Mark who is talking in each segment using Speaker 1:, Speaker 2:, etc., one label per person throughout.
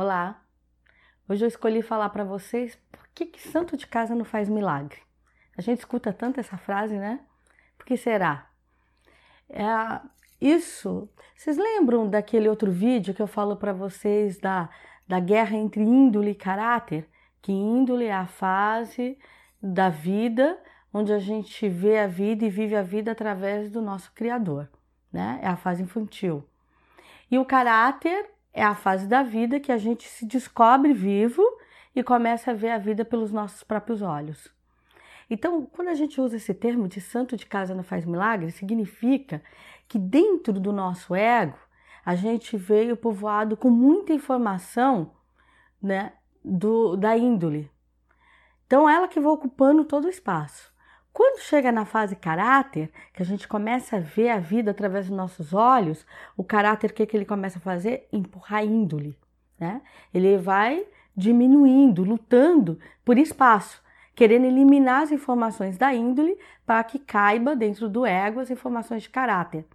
Speaker 1: Olá! Hoje eu escolhi falar para vocês por que, que santo de casa não faz milagre. A gente escuta tanto essa frase, né? Por que será? É, isso, vocês lembram daquele outro vídeo que eu falo para vocês da, da guerra entre índole e caráter? Que índole é a fase da vida onde a gente vê a vida e vive a vida através do nosso Criador, né? É a fase infantil. E o caráter é a fase da vida que a gente se descobre vivo e começa a ver a vida pelos nossos próprios olhos. Então, quando a gente usa esse termo de santo de casa não faz milagre, significa que dentro do nosso ego a gente veio povoado com muita informação né, do, da índole. Então, ela que vai ocupando todo o espaço. Quando chega na fase caráter, que a gente começa a ver a vida através dos nossos olhos, o caráter, o que, que ele começa a fazer? Empurrar a índole. Né? Ele vai diminuindo, lutando por espaço, querendo eliminar as informações da índole para que caiba dentro do ego as informações de caráter.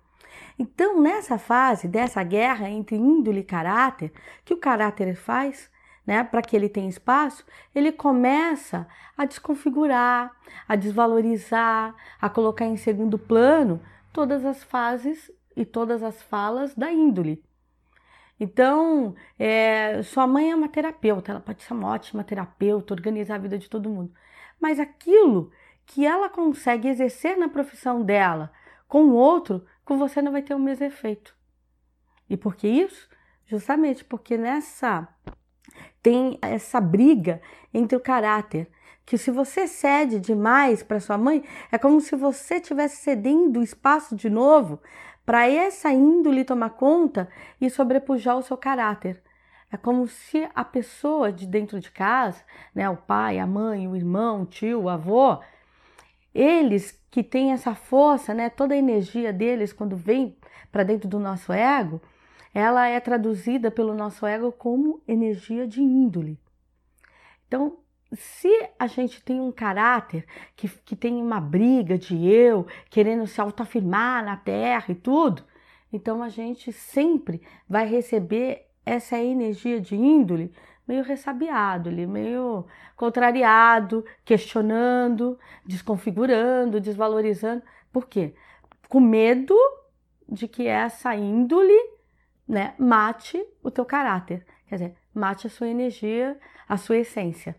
Speaker 1: Então, nessa fase dessa guerra entre índole e caráter, que o caráter faz? Né, para que ele tenha espaço, ele começa a desconfigurar, a desvalorizar, a colocar em segundo plano todas as fases e todas as falas da índole. Então, é, sua mãe é uma terapeuta, ela pode ser uma ótima terapeuta, organizar a vida de todo mundo, mas aquilo que ela consegue exercer na profissão dela com o outro, com você não vai ter o mesmo efeito. E por que isso? Justamente porque nessa tem essa briga entre o caráter. Que se você cede demais para sua mãe, é como se você estivesse cedendo espaço de novo para essa índole tomar conta e sobrepujar o seu caráter. É como se a pessoa de dentro de casa, né, o pai, a mãe, o irmão, o tio, o avô, eles que têm essa força, né, toda a energia deles quando vem para dentro do nosso ego, ela é traduzida pelo nosso ego como energia de índole. Então, se a gente tem um caráter que, que tem uma briga de eu, querendo se autoafirmar na terra e tudo, então a gente sempre vai receber essa energia de índole meio ressabiado, meio contrariado, questionando, desconfigurando, desvalorizando. Por quê? Com medo de que essa índole né, mate o teu caráter, quer dizer, mate a sua energia, a sua essência.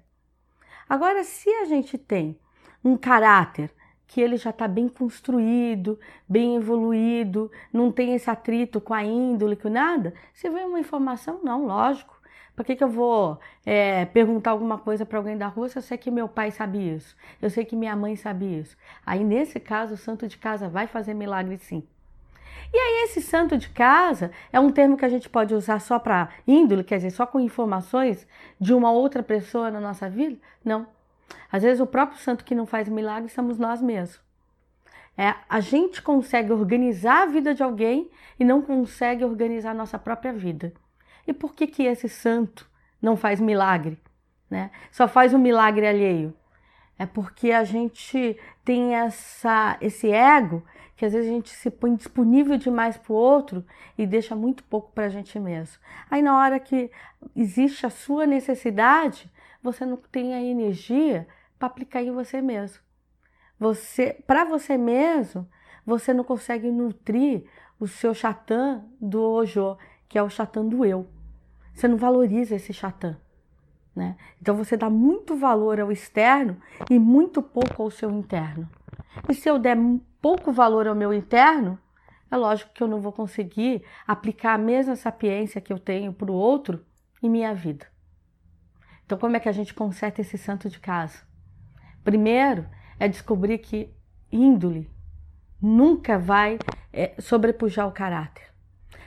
Speaker 1: Agora, se a gente tem um caráter que ele já está bem construído, bem evoluído, não tem esse atrito com a índole, com nada, se vem uma informação, não, lógico. Por que, que eu vou é, perguntar alguma coisa para alguém da rua se eu sei que meu pai sabe isso? Eu sei que minha mãe sabe isso. Aí, nesse caso, o santo de casa vai fazer milagre sim. E aí, esse santo de casa é um termo que a gente pode usar só para índole, quer dizer, só com informações de uma outra pessoa na nossa vida? Não. Às vezes, o próprio santo que não faz milagre somos nós mesmos. É, a gente consegue organizar a vida de alguém e não consegue organizar a nossa própria vida. E por que, que esse santo não faz milagre? Né? Só faz um milagre alheio? É porque a gente tem essa, esse ego que às vezes a gente se põe disponível demais para o outro e deixa muito pouco para a gente mesmo. Aí na hora que existe a sua necessidade, você não tem a energia para aplicar em você mesmo. Você, para você mesmo, você não consegue nutrir o seu chatã do Ojo, que é o chatã do eu. Você não valoriza esse chatã. Né? Então você dá muito valor ao externo e muito pouco ao seu interno. E se eu der pouco valor ao meu interno, é lógico que eu não vou conseguir aplicar a mesma sapiência que eu tenho para o outro em minha vida. Então, como é que a gente conserta esse santo de casa? Primeiro é descobrir que índole nunca vai é, sobrepujar o caráter.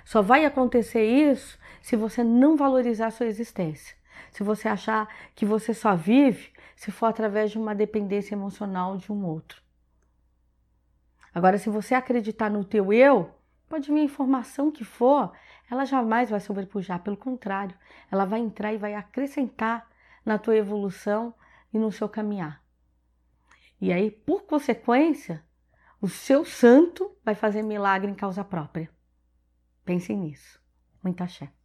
Speaker 1: Só vai acontecer isso se você não valorizar a sua existência se você achar que você só vive se for através de uma dependência emocional de um outro. Agora, se você acreditar no teu eu, pode vir a informação que for, ela jamais vai sobrepujar, pelo contrário, ela vai entrar e vai acrescentar na tua evolução e no seu caminhar. E aí, por consequência, o seu santo vai fazer milagre em causa própria. Pensem nisso. Muita axé.